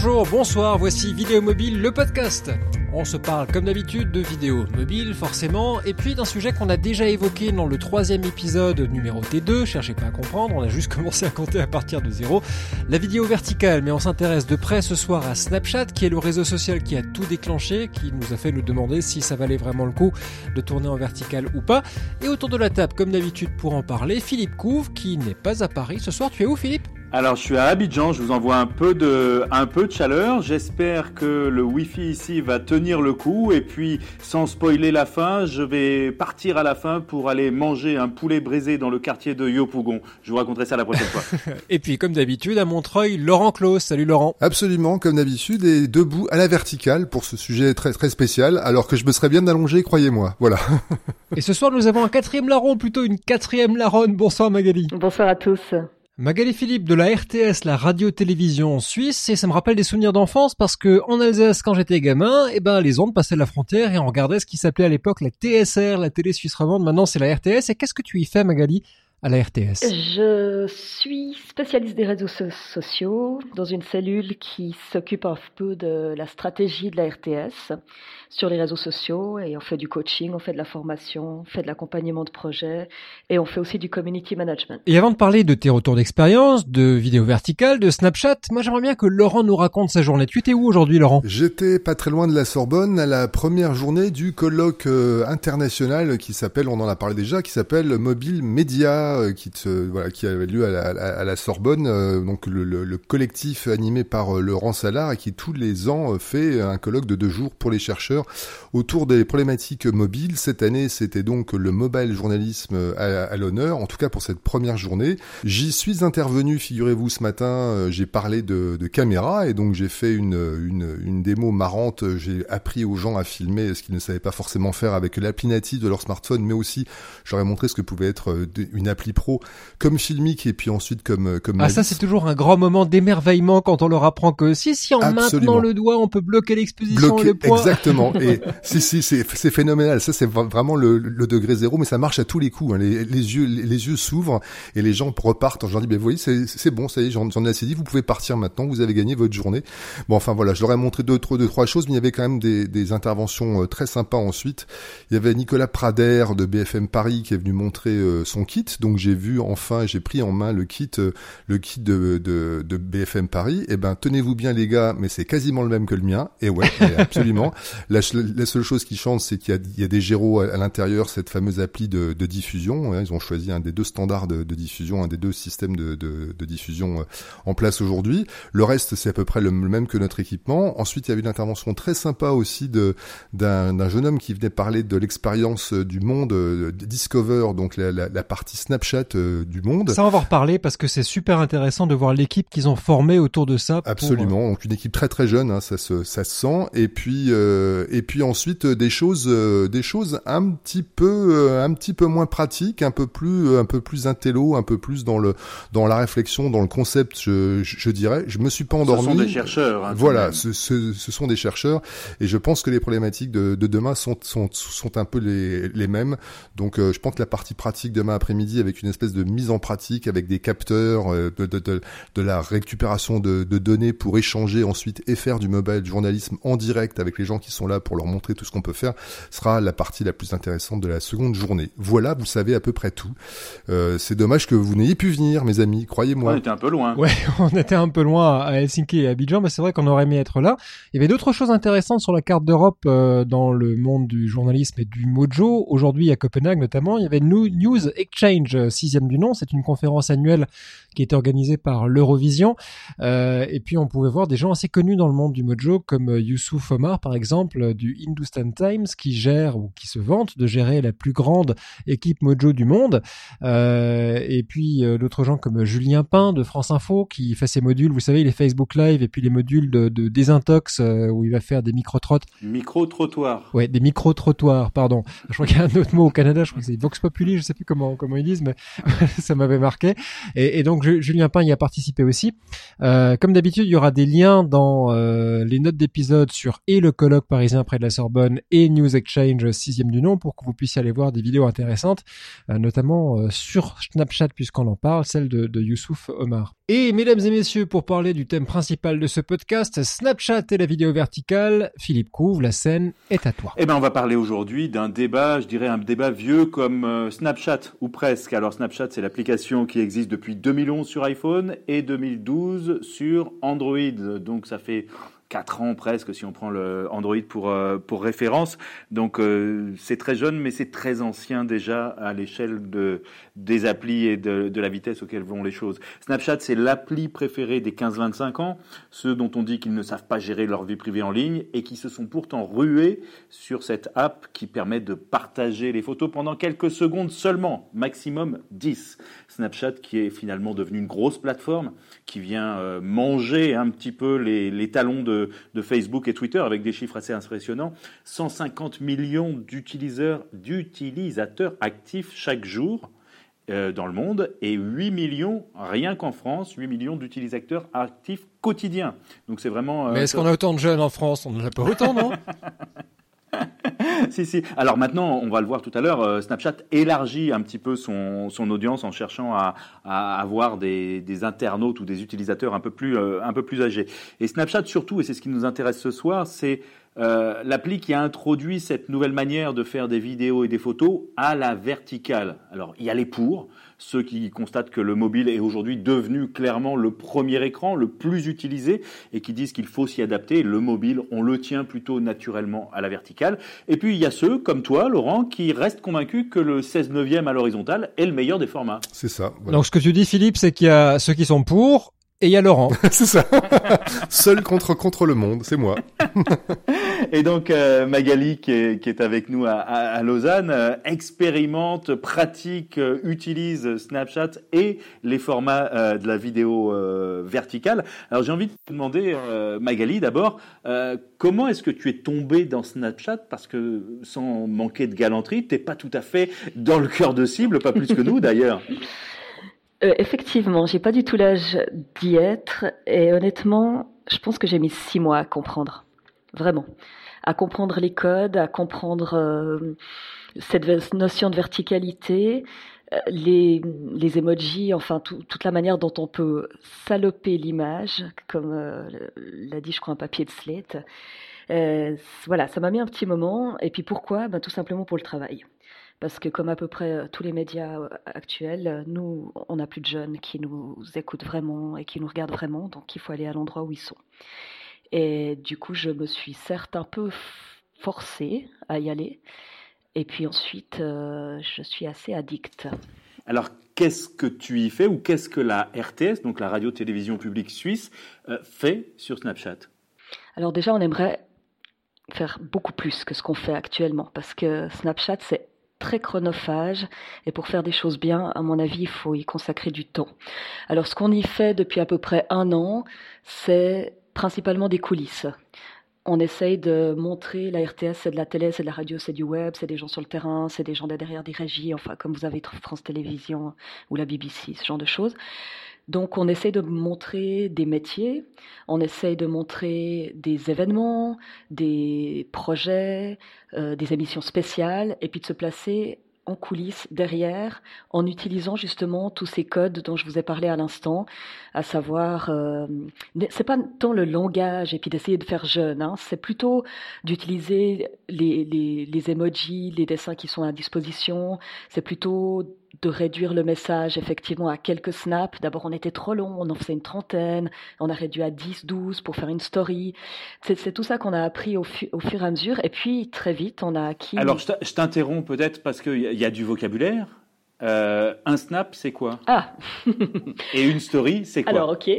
Bonjour, bonsoir, voici Vidéo Mobile, le podcast. On se parle comme d'habitude de vidéos mobiles, forcément, et puis d'un sujet qu'on a déjà évoqué dans le troisième épisode numéro T2, cherchez pas à comprendre, on a juste commencé à compter à partir de zéro, la vidéo verticale, mais on s'intéresse de près ce soir à Snapchat, qui est le réseau social qui a tout déclenché, qui nous a fait nous demander si ça valait vraiment le coup de tourner en vertical ou pas. Et autour de la table, comme d'habitude pour en parler, Philippe Couve, qui n'est pas à Paris ce soir, tu es où Philippe? Alors, je suis à Abidjan, je vous envoie un peu de, un peu de chaleur. J'espère que le Wi-Fi ici va tenir le coup. Et puis, sans spoiler la fin, je vais partir à la fin pour aller manger un poulet brisé dans le quartier de Yopougon. Je vous raconterai ça la prochaine fois. et puis, comme d'habitude, à Montreuil, Laurent Claus. Salut Laurent. Absolument, comme d'habitude, et debout à la verticale pour ce sujet très très spécial, alors que je me serais bien allongé, croyez-moi. Voilà. et ce soir, nous avons un quatrième larron, plutôt une quatrième larronne. Bonsoir Magali. Bonsoir à tous. Magali Philippe de la RTS, la radio-télévision suisse, et ça me rappelle des souvenirs d'enfance parce que en Alsace, quand j'étais gamin, eh ben les ondes passaient la frontière et on regardait ce qui s'appelait à l'époque la TSR, la télé suisse romande. Maintenant, c'est la RTS. Et qu'est-ce que tu y fais, Magali? À la RTS Je suis spécialiste des réseaux sociaux dans une cellule qui s'occupe un peu de la stratégie de la RTS sur les réseaux sociaux et on fait du coaching, on fait de la formation, on fait de l'accompagnement de projets et on fait aussi du community management. Et avant de parler de tes retours d'expérience, de vidéos verticales, de Snapchat, moi j'aimerais bien que Laurent nous raconte sa journée. Tu étais où aujourd'hui Laurent? J'étais pas très loin de la Sorbonne à la première journée du colloque euh, international qui s'appelle, on en a parlé déjà, qui s'appelle Mobile Media, euh, qui, voilà, qui avait lieu à la, à la Sorbonne, euh, donc le, le, le, collectif animé par Laurent Salard et qui tous les ans fait un colloque de deux jours pour les chercheurs autour des problématiques mobiles. Cette année, c'était donc le mobile journalisme à, l'honneur, en tout cas pour cette première journée. J'y suis intervenu, figurez-vous, ce matin, euh, j'ai parlé de, de caméra et donc j'ai fait une, une, une démo marrante. J'ai appris aux gens à filmer ce qu'ils ne savaient pas forcément faire avec l'appli native de leur smartphone, mais aussi j'aurais montré ce que pouvait être euh, une appli pro comme Filmic et puis ensuite comme comme ah ça c'est toujours un grand moment d'émerveillement quand on leur apprend que si si en maintenant le doigt on peut bloquer l'exposition et le poids exactement et si, si, c'est, c'est phénoménal. Ça, c'est vraiment le, le, degré zéro, mais ça marche à tous les coups. Hein. Les, les, yeux, les, yeux s'ouvrent et les gens repartent. J'en dis, ben, vous voyez, c'est, c'est bon, ça y est, j'en, ai assez dit. Vous pouvez partir maintenant. Vous avez gagné votre journée. Bon, enfin voilà, je leur ai montré deux, trois, deux, trois choses, mais il y avait quand même des, des interventions euh, très sympas ensuite. Il y avait Nicolas Prader de BFM Paris qui est venu montrer euh, son kit. Donc j'ai vu enfin, j'ai pris en main le kit, euh, le kit de, de, de BFM Paris. Et eh ben, tenez-vous bien les gars, mais c'est quasiment le même que le mien. Et ouais, absolument. La, la, seule chose qui change, c'est qu'il y, y a, des gyros à, l'intérieur, cette fameuse appli de, de diffusion. Hein. Ils ont choisi un des deux standards de, de diffusion, un des deux systèmes de, de diffusion euh, en place aujourd'hui. Le reste, c'est à peu près le, même que notre équipement. Ensuite, il y avait une intervention très sympa aussi de d'un jeune homme qui venait parler de l'expérience euh, du monde Discover, donc la, la, la partie Snapchat du monde. Ça, on va en reparler parce que c'est super intéressant de voir l'équipe qu'ils ont formée autour de ça. Absolument. Donc une équipe très très jeune, hein, ça se ça se sent. Et puis euh, et puis ensuite euh, des choses, euh, des choses un petit peu, un petit peu moins pratiques, un peu plus, un peu plus intello, un peu plus dans le, dans la réflexion, dans le concept, je, je dirais. Je me suis pas endormi. Ce sont des chercheurs. Hein, voilà, ce, ce, ce, sont des chercheurs, et je pense que les problématiques de, de demain sont, sont, sont un peu les, les mêmes. Donc, je pense que la partie pratique demain après-midi, avec une espèce de mise en pratique, avec des capteurs, de, de, de, de la récupération de, de données pour échanger ensuite et faire du mobile journalisme en direct avec les gens qui sont là pour leur montrer tout ce qu'on peut faire, sera la partie la plus intéressante de la seconde journée. Voilà, vous savez à peu près tout. Euh, c'est dommage que vous n'ayez pu venir, mes amis, croyez-moi. On était un peu loin. Ouais, on était un peu loin à Helsinki et à Abidjan, mais c'est vrai qu'on aurait aimé être là. Il y avait d'autres choses intéressantes sur la carte d'Europe euh, dans le monde du journalisme et du mojo. Aujourd'hui, à Copenhague notamment, il y avait News Exchange, euh, sixième du nom. C'est une conférence annuelle qui était organisée par l'Eurovision. Euh, et puis, on pouvait voir des gens assez connus dans le monde du mojo, comme Youssouf Omar, par exemple, du Hindustan Times qui gère ou qui se vante de gérer la plus grande équipe mojo du monde. Euh, et puis euh, d'autres gens comme Julien Pain de France Info qui fait ses modules, vous savez, les Facebook Live et puis les modules de, de désintox où il va faire des micro-trottes. Micro-trottoirs. Ouais, des micro-trottoirs, pardon. Je crois qu'il y a un autre mot au Canada, je crois que c'est Vox Populi, je sais plus comment, comment ils disent, mais ça m'avait marqué. Et, donc Julien Pain y a participé aussi. Euh, comme d'habitude, il y aura des liens dans euh, les notes d'épisode sur et le colloque parisien près de la Sorbonne et News Exchange sixième du nom pour que vous puissiez aller voir des vidéos intéressantes, euh, notamment sur Snapchat puisqu'on en parle, celle de, de Youssouf Omar. Et mesdames et messieurs, pour parler du thème principal de ce podcast, Snapchat et la vidéo verticale, Philippe Couve, la scène est à toi. Eh ben, on va parler aujourd'hui d'un débat, je dirais un débat vieux comme Snapchat ou presque. Alors Snapchat, c'est l'application qui existe depuis 2011 sur iPhone et 2012 sur Android. Donc ça fait 4 ans presque si on prend le Android pour euh, pour référence. Donc euh, c'est très jeune mais c'est très ancien déjà à l'échelle de des applis et de, de la vitesse auquel vont les choses. Snapchat c'est l'appli préférée des 15-25 ans, ceux dont on dit qu'ils ne savent pas gérer leur vie privée en ligne et qui se sont pourtant rués sur cette app qui permet de partager les photos pendant quelques secondes seulement, maximum 10. Snapchat qui est finalement devenu une grosse plateforme qui vient euh, manger un petit peu les, les talons de de, Facebook et Twitter avec des chiffres assez impressionnants. 150 millions d'utilisateurs, d'utilisateurs actifs chaque jour euh, dans le monde et 8 millions, rien qu'en France, 8 millions d'utilisateurs actifs quotidiens. Donc c'est vraiment... Euh, Mais est-ce qu'on a autant de jeunes en France? On n'en a pas autant, non? si, si. Alors maintenant, on va le voir tout à l'heure, euh, Snapchat élargit un petit peu son, son audience en cherchant à, avoir des, des, internautes ou des utilisateurs un peu plus, euh, un peu plus âgés. Et Snapchat surtout, et c'est ce qui nous intéresse ce soir, c'est euh, l'appli qui a introduit cette nouvelle manière de faire des vidéos et des photos à la verticale. Alors, il y a les pour, ceux qui constatent que le mobile est aujourd'hui devenu clairement le premier écran, le plus utilisé, et qui disent qu'il faut s'y adapter. Le mobile, on le tient plutôt naturellement à la verticale. Et puis, il y a ceux, comme toi, Laurent, qui restent convaincus que le 16 neuvième à l'horizontale est le meilleur des formats. C'est ça. Donc, ce que tu dis, Philippe, c'est qu'il y a ceux qui sont pour et il y a Laurent. c'est ça. Seul contre contre le monde, c'est moi. et donc euh, Magali qui est, qui est, avec nous à, à, Lausanne euh, expérimente, pratique, euh, utilise Snapchat et les formats de la vidéo verticale. Alors j'ai envie de te demander Magali d'abord comment est-ce que tu es tombé dans Snapchat? Parce que sans manquer de galanterie, t'es pas tout à fait dans le cœur de cible, pas plus que nous d'ailleurs. Euh, effectivement, j'ai pas du tout l'âge d'y être et honnêtement, je pense que j'ai mis six mois à comprendre, vraiment, à comprendre les codes, à comprendre euh, cette notion de verticalité, euh, les, les emojis, enfin toute la manière dont on peut saloper l'image, comme l'a dit, je crois, un papier de slate. voilà, ça m'a mis un petit moment. Et puis pourquoi? Ben, Tout simplement pour le travail parce que comme à peu près euh, tous les médias euh, actuels, euh, nous, on n'a plus de jeunes qui nous écoutent vraiment et qui nous regardent vraiment, donc il faut aller à l'endroit où ils sont. Et du coup, je me suis certes un peu forcée à y aller, et puis ensuite, je suis assez addict. Alors, qu'est-ce que tu y fais ou qu'est-ce que la RTS, donc la radio-télévision publique suisse, fait sur Snapchat? Alors déjà, on aimerait faire beaucoup plus que ce qu'on fait actuellement, parce que Snapchat, c'est très chronophage et pour faire des choses bien, à mon avis, il faut y consacrer du temps. Alors ce qu'on y fait depuis à peu près un an, c'est principalement des coulisses. On essaye de montrer la RTS, c'est de la télé, c'est de la radio, c'est du web, c'est des gens sur le terrain, c'est des gens derrière des régies, enfin comme vous avez France Télévisions ou la BBC, ce genre de choses. Donc on essaye de montrer des métiers, on essaye de montrer des événements, des projets, euh, des émissions spéciales, et puis de se placer en coulisses derrière en utilisant justement tous ces codes dont je vous ai parlé à l'instant, à savoir, euh, c'est pas tant le langage et puis d'essayer de faire jeune, hein, c'est plutôt d'utiliser les, les, les emojis, les dessins qui sont à disposition, c'est plutôt de réduire le message effectivement à quelques snaps. D'abord, on était trop long, on en faisait une trentaine, on a réduit à 10, 12 pour faire une story. C'est tout ça qu'on a appris au, au, fur et à mesure. Et puis, très vite, on a acquis... Alors, je t'interromps peut-être parce qu'il y, y, a du vocabulaire. Euh, un snap, c'est quoi? Ah Et une story, c'est quoi? Alors, ok.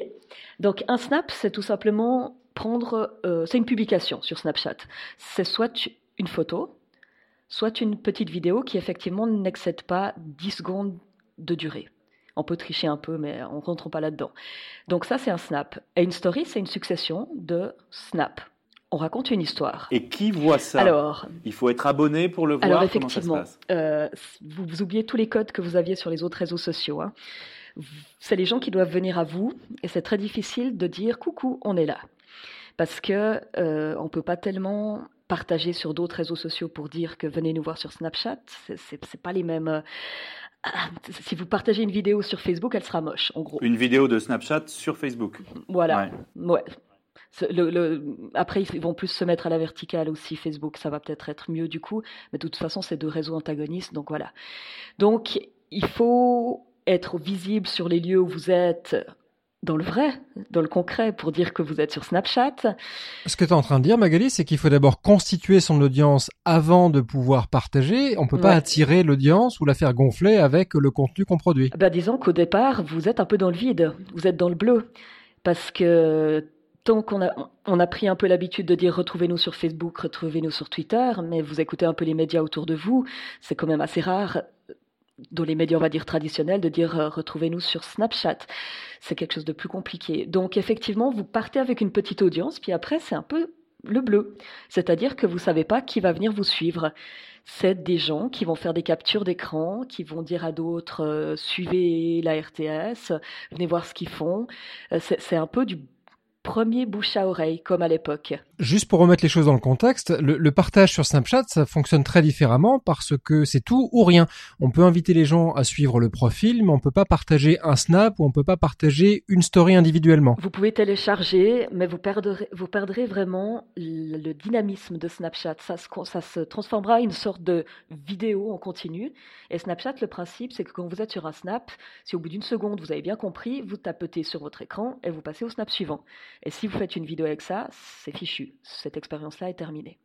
Donc, un snap, c'est tout simplement prendre... Euh, c'est une publication sur Snapchat. C'est soit une photo, soit une petite vidéo qui effectivement n'excède pas 10 secondes de durée. On peut tricher un peu, mais on ne rentre pas là-dedans. Donc ça, c'est un snap. Et une story, c'est une succession de snaps. on raconte une histoire. Et qui voit ça? Alors, il faut être abonné pour le voir. Alors Comment effectivement, ça se passe? euh, vous, vous oubliez tous les codes que vous aviez sur les autres réseaux sociaux. hein. C'est les gens qui doivent venir à vous, et c'est très difficile de dire coucou, on est là, parce que euh, on peut pas tellement partager sur d'autres réseaux sociaux pour dire que venez nous voir sur Snapchat. C'est- pas les mêmes. euh, ah, si vous partagez une vidéo sur Facebook, elle sera moche, en gros. Une vidéo de Snapchat sur Facebook. Voilà. Ouais. Ouais. C'est- Le, le- après, ils vont plus se mettre à la verticale aussi, Facebook, ça va peut-être être mieux du coup, mais de toute façon, c'est deux réseaux antagonistes, donc voilà. Donc, il faut être visible sur les lieux où vous êtes dans le vrai, dans le concret, pour dire que vous êtes sur Snapchat. Ce que tu es en train de dire, Magali, c'est qu'il faut d'abord constituer son audience avant de pouvoir partager. On peut pas attirer l'audience ou la faire gonfler avec le contenu qu'on produit. Ben, disons qu'au départ, vous êtes un peu dans le vide, vous êtes dans le bleu, parce que tant qu'on a, on a pris un peu l'habitude de dire retrouvez-nous sur Facebook, retrouvez-nous sur Twitter, mais vous écoutez un peu les médias autour de vous, c'est quand même assez rare dans les médias, on va dire traditionnels, de dire euh, retrouvez-nous sur Snapchat. C'est quelque chose de plus compliqué. Donc effectivement, vous partez avec une petite audience, puis après, c'est un peu le bleu. C'est-à-dire que vous savez pas qui va venir vous suivre. C'est des gens qui vont faire des captures d'écran, qui vont dire à d'autres euh, suivez la RTS, venez voir ce qu'ils font. Euh, c'est un peu du premier bouche à oreille, comme à l'époque. Juste pour remettre les choses dans le contexte, le, le partage sur Snapchat, ça fonctionne très différemment parce que c'est tout ou rien. On peut inviter les gens à suivre le profil, mais on peut pas partager un snap ou on peut pas partager une story individuellement. Vous pouvez télécharger, mais vous perdrez, vous perdrez vraiment le, le dynamisme de Snapchat. Ça se, ça se transformera en une sorte de vidéo en continu. Et Snapchat, le principe, c'est que quand vous êtes sur un snap, si au bout d'une seconde vous avez bien compris, vous tapotez sur votre écran et vous passez au snap suivant. Et si vous faites une vidéo avec ça, c'est fichu. Cette expérience-là est terminée.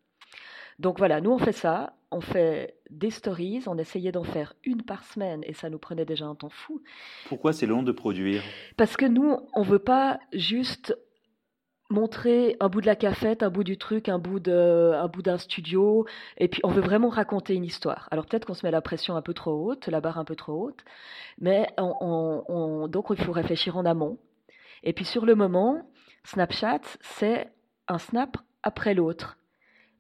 Donc voilà, nous on fait ça, on fait des stories, on essayait d'en faire une par semaine et ça nous prenait déjà un temps fou. Pourquoi c'est long de produire? Parce que nous, on veut pas juste montrer un bout de la cafette, un bout du truc, un bout de, un bout d'un studio, et puis on veut vraiment raconter une histoire. Alors peut-être qu'on se met la pression un peu trop haute, la barre un peu trop haute, mais on, on- on- donc il faut réfléchir en amont. Et puis sur le moment, Snapchat, c'est un snap après l'autre.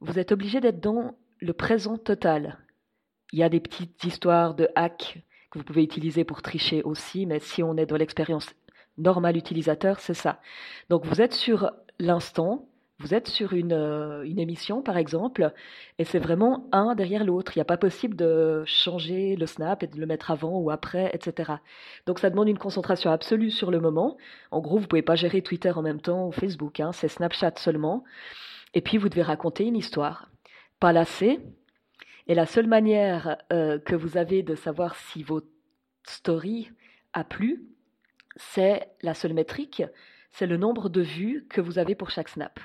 Vous êtes obligé d'être dans le présent total. Il y a des petites histoires de hacks que vous pouvez utiliser pour tricher aussi, mais si on est dans l'expérience normale utilisateur, c'est ça. Donc vous êtes sur l'instant, vous êtes sur une, euh, une émission par exemple, et c'est vraiment un derrière l'autre. Il n'y a pas possible de changer le snap et de le mettre avant ou après, etc. Donc ça demande une concentration absolue sur le moment. En gros, vous pouvez pas gérer Twitter en même temps ou Facebook, hein, c'est Snapchat seulement. Et puis vous devez raconter une histoire, pas lasser. Et la seule manière euh, que vous avez de savoir si votre story a plu, c'est la seule métrique, c'est le nombre de vues que vous avez pour chaque snap.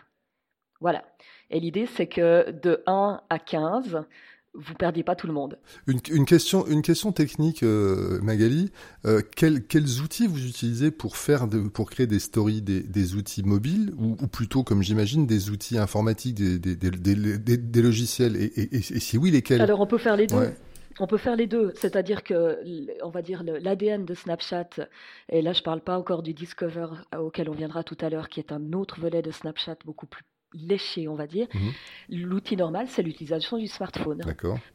Voilà. Et l'idée, c'est que de 1 à 15, vous perdiez pas tout le monde. Une, une question, une question technique, euh, Magali. Euh, quels, quels outils vous utilisez pour faire, de, pour créer des stories, des, des outils mobiles ou, ou plutôt, comme j'imagine, des outils informatiques, des, logiciels et, et, et- et si oui, lesquels? Alors, on peut faire les deux. Ouais. On peut faire les deux, c'est-à-dire que, on va dire, l'ADN de Snapchat, et là je parle pas encore du Discover euh, auquel on viendra tout à l'heure, qui est un autre volet de Snapchat beaucoup plus léché, on va dire. Mhm. L'outil normal, c'est l'utilisation du smartphone.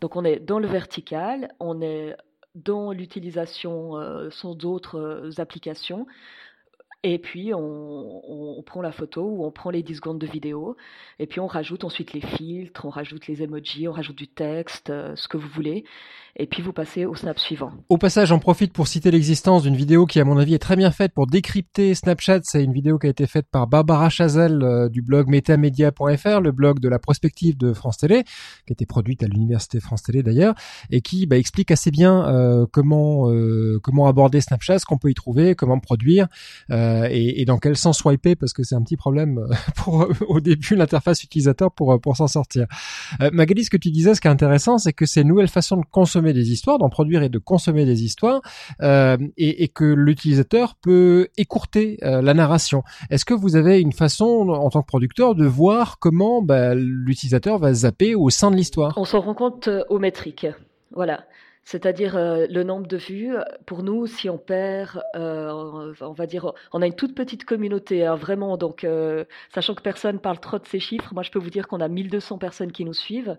Donc on est dans le vertical, on est dans l'utilisation euh, sans d'autres euh, applications. Et puis on, prend la photo ou on prend les 10 secondes de vidéo. Et puis on rajoute ensuite les filtres, on rajoute les emojis, on rajoute du texte, euh, ce que vous voulez. Et puis vous passez au snap suivant. Au passage, j'en profite pour citer l'existence d'une vidéo qui, à mon avis, est très bien faite pour décrypter Snapchat. C'est une vidéo qui a été faite par Barbara Chazelle euh, du blog metamedia.fr, le blog de la prospective de France Télé, qui a été produite à l'université France Télé d'ailleurs, et qui bah, explique assez bien euh, comment comment aborder Snapchat, ce qu'on peut y trouver, comment produire et, et dans quel sens swiper, parce que c'est un petit problème euh, pour euh, au début l'interface utilisateur pour euh, pour s'en sortir. Euh, Magali, ce que tu disais, ce qui est intéressant, c'est que c'est une nouvelle façon de consommer des histoires, d'en produire et de consommer des histoires, euh, et, et que l'utilisateur peut écourter euh, la narration. Est-ce que vous avez une façon, en tant que producteur, de voir comment bah, l'utilisateur va zapper au sein de l'histoire? On s'en rend compte euh, aux métriques. Voilà. C'est-à-dire euh, le nombre de vues, pour nous, si on perd, euh, on va dire, on a une toute petite communauté, hein, vraiment. Donc, euh, sachant que personne parle trop de ces chiffres, moi je peux vous dire qu'on a 1200 personnes qui nous suivent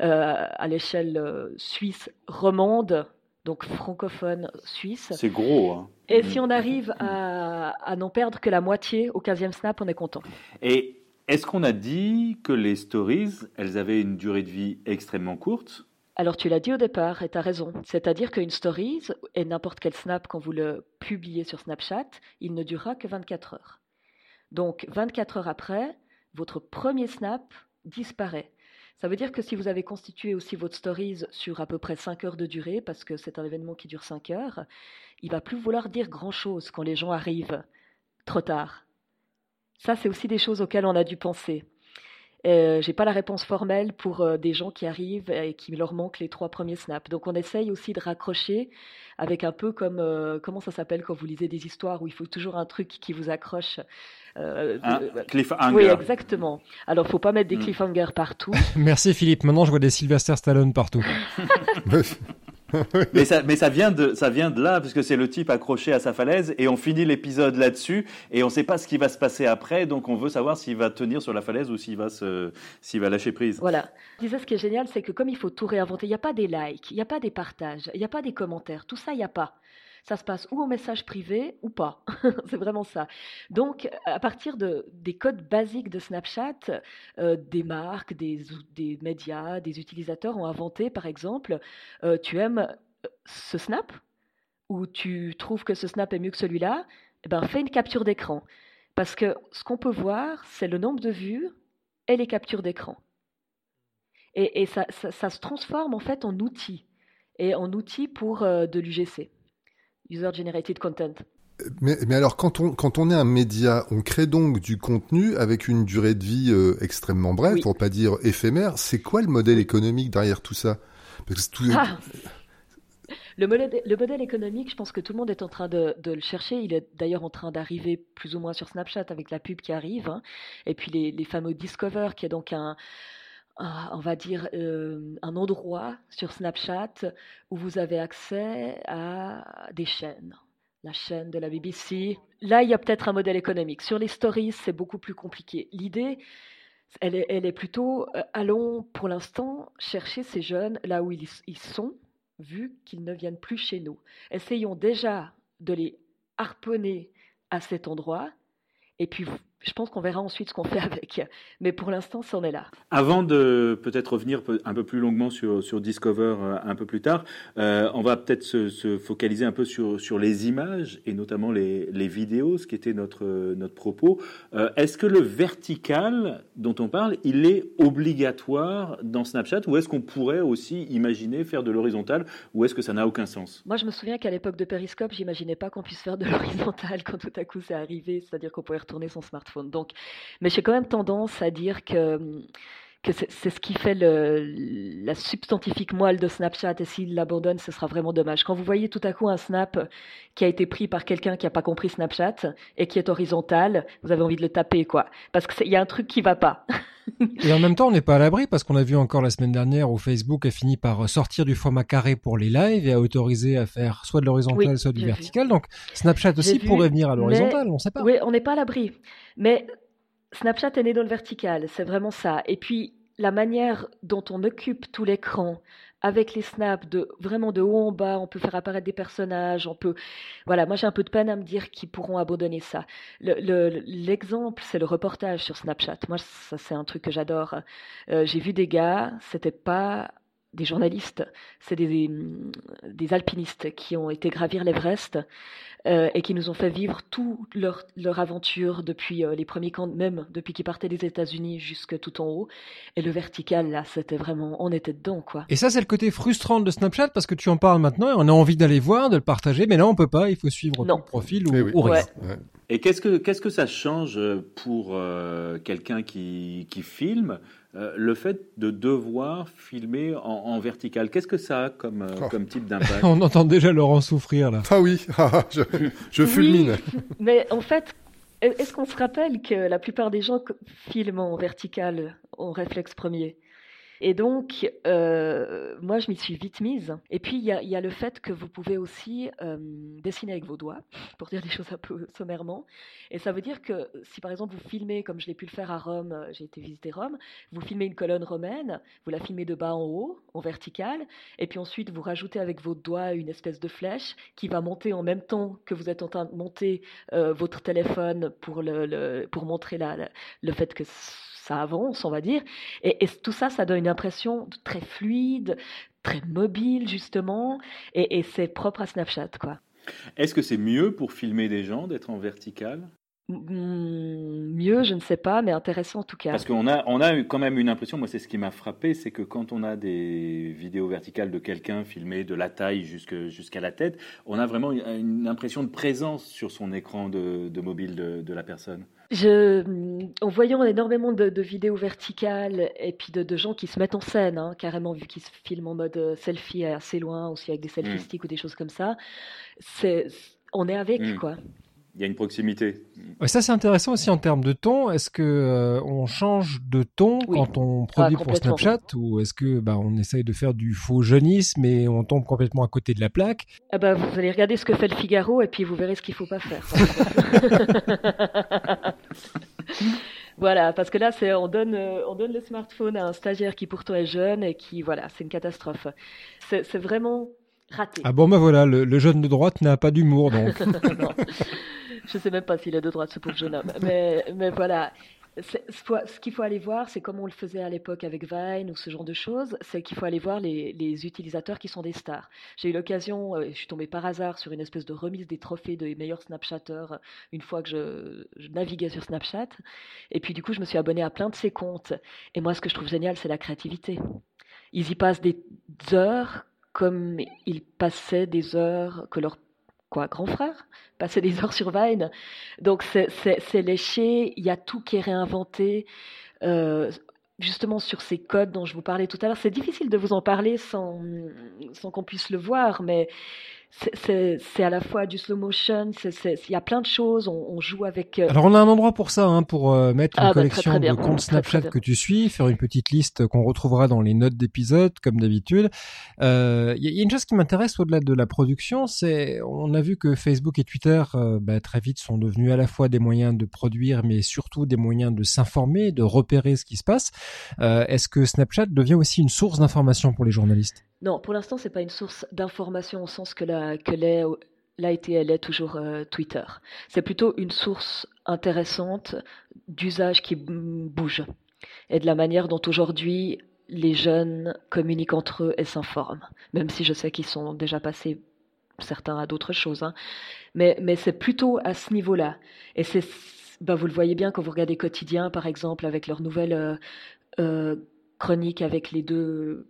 à l'échelle suisse romande, donc francophone suisse. C'est gros. Hein. Et si on arrive à, à n'en perdre que la moitié au 15e snap, on est content. Et est-ce qu'on a dit que les stories, elles avaient une durée de vie extrêmement courte alors tu l'as dit au départ et tu as raison. C'est-à-dire qu'une stories et n'importe quel snap quand vous le publiez sur Snapchat, il ne durera que 24 heures. Donc 24 heures après, votre premier snap disparaît. Ça veut dire que si vous avez constitué aussi votre stories sur à peu près 5 heures de durée, parce que c'est un événement qui dure 5 heures, il va plus vouloir dire grand-chose quand les gens arrivent trop tard. Ça, c'est aussi des choses auxquelles on a dû penser. Euh, j'ai pas la réponse formelle pour euh, des gens qui arrivent et qui leur manquent les trois premiers snaps. Donc on essaye aussi de raccrocher avec un peu comme euh, comment ça s'appelle quand vous lisez des histoires où il faut toujours un truc qui vous accroche. Euh, un cliffhanger. Oui, exactement. Alors faut pas mettre des hmm. cliffhangers partout. Merci Philippe. Maintenant je vois des Sylvester Stallone partout. mais, ça, vient de, ça vient de là, parce que c'est le type accroché à sa falaise, et on finit l'épisode là-dessus, et on ne sait pas ce qui va se passer après, donc on veut savoir s'il va tenir sur la falaise ou s'il va, s'il va lâcher prise. Voilà. Je disais, ce qui est génial, c'est que comme il faut tout réinventer, il n'y a pas des likes, il n'y a pas des partages, il n'y a pas des commentaires, tout ça, il n'y a pas ça se passe ou en message privé ou pas. c'est vraiment ça. Donc, à partir de, des codes basiques de Snapchat, euh, des marques, des, des, médias, des utilisateurs ont inventé, par exemple, euh, tu aimes euh, ce snap ou tu trouves que ce snap est mieux que celui-là, eh ben, fais une capture d'écran. Parce que ce qu'on peut voir, c'est le nombre de vues et les captures d'écran. Et, ça, ça, se transforme en fait en outil, et en outil pour de l'UGC. User Generated Content. Mais, mais, alors, quand on, quand on est un média, on crée donc du contenu avec une durée de vie euh, extrêmement brève, pour pas dire éphémère. C'est quoi le modèle économique derrière tout ça? Parce que tout... Ah le, modèle, le modèle économique, je pense que tout le monde est en train de, de le chercher. Il est d'ailleurs en train d'arriver plus ou moins sur Snapchat avec la pub qui arrive. Hein. Et puis les, les fameux Discover, qui est donc un, on va dire, euh, un endroit sur Snapchat où vous avez accès à des chaînes. La chaîne de la BBC. Là, il y a peut-être un modèle économique. Sur les stories, c'est beaucoup plus compliqué. L'idée, elle est, plutôt, euh, allons pour l'instant chercher ces jeunes là où ils, ils sont, vu qu'ils ne viennent plus chez nous. Essayons déjà de les harponner à cet endroit, et puis je pense qu'on verra ensuite ce qu'on fait avec. Mais pour l'instant, c'en est là. Avant de peut-être revenir un peu plus longuement sur, sur Discover euh, un peu plus tard, euh, on va peut-être se, se, focaliser un peu sur, sur les images et notamment les, les vidéos, ce qui était notre, notre propos. Euh, est-ce que le vertical dont on parle, il est obligatoire dans Snapchat ou est-ce qu'on pourrait aussi imaginer faire de l'horizontal ou est-ce que ça n'a aucun sens? Moi, je me souviens qu'à l'époque de Periscope, j'imaginais pas qu'on puisse faire de l'horizontal quand tout à coup c'est arrivé, c'est-à-dire qu'on pouvait retourner son smartphone donc, mais j'ai quand même tendance à dire que que c'est ce qui fait le, la substantifique moelle de Snapchat et s'il l'abandonne, ce sera vraiment dommage. Quand vous voyez tout à coup un snap qui a été pris par quelqu'un qui n'a pas compris Snapchat et qui est horizontal, vous avez envie de le taper, quoi. Parce qu'il y a un truc qui va pas. et en même temps, on n'est pas à l'abri parce qu'on a vu encore la semaine dernière où Facebook a fini par sortir du format carré pour les lives et a autorisé à faire soit de l'horizontal, soit du vertical. Donc Snapchat aussi pourrait venir à l'horizontal, on ne sait pas. Oui, on n'est pas à l'abri. Mais Snapchat est né dans le vertical, c'est vraiment ça. Et puis, la manière dont on occupe tout l'écran, avec les snaps de vraiment de haut en bas, on peut faire apparaître des personnages, on peut, voilà, moi j'ai un peu de peine à me dire qu'ils pourront abandonner ça. L'exemple, c'est le reportage sur Snapchat. Moi, ça c'est un truc que j'adore. Euh, j'ai vu des gars, c'était pas des journalistes, c'est des, des, alpinistes qui ont été gravir l'Everest euh, et qui nous ont fait vivre toute leur, leur aventure depuis euh, les premiers camps, même depuis qu'ils partaient des États-Unis jusque tout en haut. Et le vertical, là, c'était vraiment, on était dedans, quoi. Et ça, c'est le côté frustrant de Snapchat parce que tu en parles maintenant et on a envie d'aller voir, de le partager, mais là, on peut pas. Il faut suivre ton profil ou, eh ou rien. Et qu'est-ce que qu'est-ce que ça change pour euh, quelqu'un qui, qui filme euh, le fait de devoir filmer en, vertical, qu'est-ce que ça a comme, euh, oh. comme type d'impact On entend déjà Laurent souffrir là. Ah oui, ah, je, je fulmine. mais en fait, est-ce qu'on se rappelle que la plupart des gens filment en vertical en réflexe premier? Et donc, euh, moi, je m'y suis vite mise. Et puis, il y a, le fait que vous pouvez aussi euh, dessiner avec vos doigts, pour dire des choses un peu sommairement. Et ça veut dire que si, par exemple, vous filmez, comme je l'ai pu le faire à Rome, euh, j'ai été visiter Rome, vous filmez une colonne romaine, vous la filmez de bas en haut, en vertical, et puis ensuite, vous rajoutez avec votre doigt une espèce de flèche qui va monter en même temps que vous êtes en train de monter votre téléphone pour, le, pour montrer la, le fait que ça avance, on va dire. Et, tout ça, ça donne une impression très fluide, très mobile, justement, et, et c'est propre à Snapchat, quoi. Est-ce que c'est mieux pour filmer des gens d'être en vertical? Mieux, je ne sais pas, mais intéressant en tout cas. Parce qu'on a, on a quand même une impression, moi c'est ce qui m'a frappé, c'est que quand on a des vidéos verticales de quelqu'un filmé de la taille jusqu'à la tête, on a vraiment une impression de présence sur son écran de, de mobile de, de, la personne. Je, en voyant énormément de, de vidéos verticales et puis de, de, gens qui se mettent en scène, hein, carrément vu qu'ils se filment en mode selfie assez loin, aussi avec des selfie mmh. sticks ou des choses comme ça, c'est, on est avec mmh. quoi il y a une proximité. Ça c'est intéressant aussi en termes de ton. Est-ce que euh, on change de ton oui. quand on produit ah, pour Snapchat ou est-ce que bah, on essaye de faire du faux jeunisme et on tombe complètement à côté de la plaque? Ah bah, Vous allez regarder ce que fait le Figaro et puis vous verrez ce qu'il faut pas faire. voilà, parce que là c'est on donne on donne le smartphone à un stagiaire qui pourtant est jeune et qui voilà c'est une catastrophe. C'est vraiment raté. Ah bon bah voilà le, le jeune de droite n'a pas d'humour donc. Je ne sais même pas s'il est de droite, ce pauvre jeune homme. Mais, voilà. Ce qu'il faut aller voir, c'est comme on le faisait à l'époque avec Vine ou ce genre de choses, c'est qu'il faut aller voir les, les, utilisateurs qui sont des stars. J'ai eu l'occasion, euh, je suis tombée par hasard sur une espèce de remise des trophées des meilleurs Snapchatters euh, une fois que je, je, naviguais sur Snapchat. Et puis du coup, je me suis abonnée à plein de ces comptes. Et moi, ce que je trouve génial, c'est la créativité. Ils y passent des heures comme ils passaient des heures que leurs quoi, grand frère, passer des heures sur Vine. Donc c'est léché, il y a tout qui est réinventé. Euh, justement sur ces codes dont je vous parlais tout à l'heure, c'est difficile de vous en parler sans, sans qu'on puisse le voir, mais c'est à la fois du slow motion, il y a plein de choses, on, on, joue avec... Euh... Alors on a un endroit pour ça, hein, pour euh, mettre une ah, collection bah, très, très de comptes Snapchat très, que tu suis, faire une petite liste qu'on retrouvera dans les notes d'épisode, comme d'habitude. Il euh, y, y, a une chose qui m'intéresse au-delà de la production, c'est on a vu que Facebook et Twitter euh, bah, très vite sont devenus à la fois des moyens de produire, mais surtout des moyens de s'informer, de repérer ce qui se passe. Euh, est-ce que Snapchat devient aussi une source d'information pour les journalistes? Non, pour l'instant, c'est pas une source d'information au sens que la, que est toujours euh, Twitter. C'est plutôt une source intéressante d'usage qui bouge et de la manière dont aujourd'hui les jeunes communiquent entre eux et s'informent. Même si je sais qu'ils sont déjà passés certains à d'autres choses, hein. mais, mais c'est plutôt à ce niveau-là. Et c'est, bah, vous le voyez bien quand vous regardez Quotidien, par exemple, avec leur nouvelle euh, euh, chronique avec les deux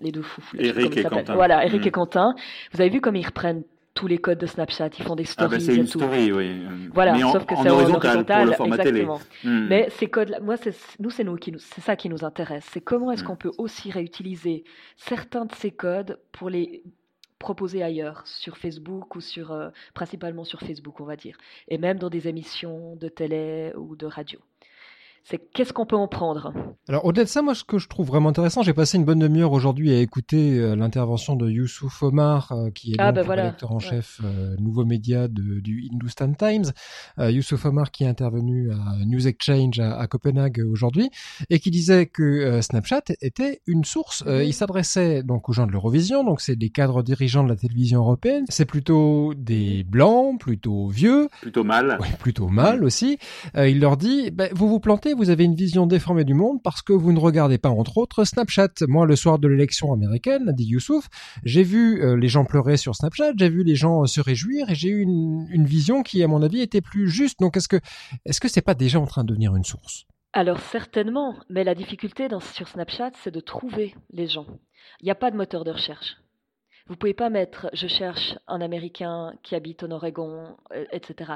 les deux fous. Eric et Quentin. Voilà, Eric mmh. et Quentin. Vous avez vu comme ils reprennent tous les codes de Snapchat, ils font des stories ah bah c'est une tout. story, oui. Voilà, Mais sauf que c'est en horizontal, exactement. Mmh. Mais ces codes, moi, c'est nous, c'est nous qui c'est ça qui nous intéresse. C'est comment est-ce mmh. qu'on peut aussi réutiliser certains de ces codes pour les proposer ailleurs, sur Facebook ou sur, euh, principalement sur Facebook, on va dire, et même dans des émissions de télé ou de radio c'est qu'est-ce qu'on peut en prendre? Alors au-delà de ça, moi ce que je trouve vraiment intéressant, j'ai passé une bonne demi-heure aujourd'hui à écouter euh, l'intervention de Youssouf Omar, euh, qui est ah, bah, voilà. rédacteur en ouais. chef euh, nouveau média de, du Hindustan Times. Euh, Youssouf Omar qui est intervenu à News Exchange à, à Copenhague aujourd'hui et qui disait que euh, Snapchat était une source. Mmh. il s'adressait donc aux gens de l'Eurovision, donc c'est des cadres dirigeants de la télévision européenne. C'est plutôt des blancs, plutôt vieux, plutôt mal, ouais, plutôt mal mmh. aussi. il leur dit, bah, vous vous plantez vous avez une vision déformée du monde parce que vous ne regardez pas, entre autres, Snapchat. Moi, le soir de l'élection américaine, dit Youssouf, j'ai vu euh, les gens pleurer sur Snapchat, j'ai vu les gens euh, se réjouir et j'ai eu une, vision qui, à mon avis, était plus juste. Donc, est-ce que, est-ce que c'est pas déjà en train de devenir une source? Alors certainement, mais la difficulté sur Snapchat, c'est de trouver les gens. Il n'y a pas de moteur de recherche. Vous pouvez pas mettre je cherche un Américain qui habite en Oregon, euh, etc.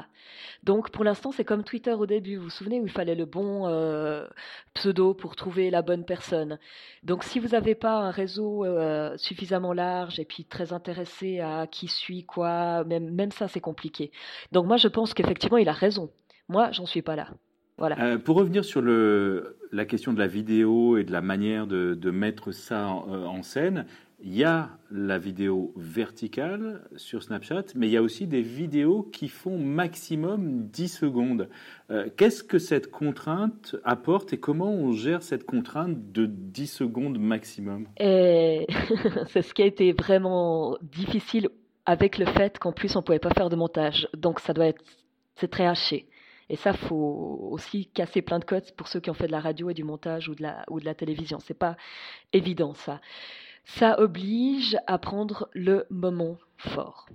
Donc pour l'instant c'est comme Twitter au début. Vous vous souvenez où il fallait le bon euh, pseudo pour trouver la bonne personne. Donc si vous n'avez pas un réseau euh, suffisamment large et puis très intéressé à qui suit quoi, même même ça c'est compliqué. Donc moi je pense qu'effectivement il a raison. Moi j'en suis pas là. Voilà. pour revenir sur la question de la vidéo et de la manière de, mettre ça en scène, il y a la vidéo verticale sur Snapchat, mais il y a aussi des vidéos qui font maximum 10 secondes. Euh, qu'est-ce que cette contrainte apporte et comment on gère cette contrainte de 10 secondes maximum? C'est ce qui a été vraiment difficile avec le fait qu'en plus on ne pouvait pas faire de montage. Donc ça doit être c'est très haché. Et ça, faut aussi casser plein de codes pour ceux qui ont fait de la radio et du montage ou de la, ou de la télévision. C'est pas évident ça ça oblige à prendre le moment fort.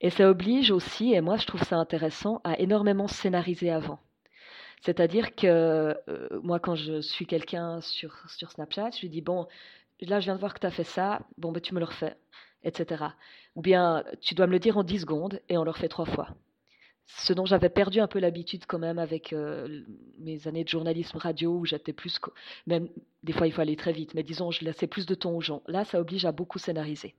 Et ça oblige aussi, et moi je trouve ça intéressant, à énormément scénariser avant. C'est-à-dire que euh, moi, quand je suis quelqu'un sur, Snapchat, je lui dis, bon, là je viens de voir que tu as fait ça, bon, ben, tu me le refais, etc. Ou bien, tu dois me le dire en 10 secondes et on le refait trois fois ce dont j'avais perdu un peu l'habitude quand même avec euh, mes années de journalisme radio où j'étais plus même des fois il faut aller très vite mais disons je laissais plus de temps aux gens. Là ça oblige à beaucoup scénariser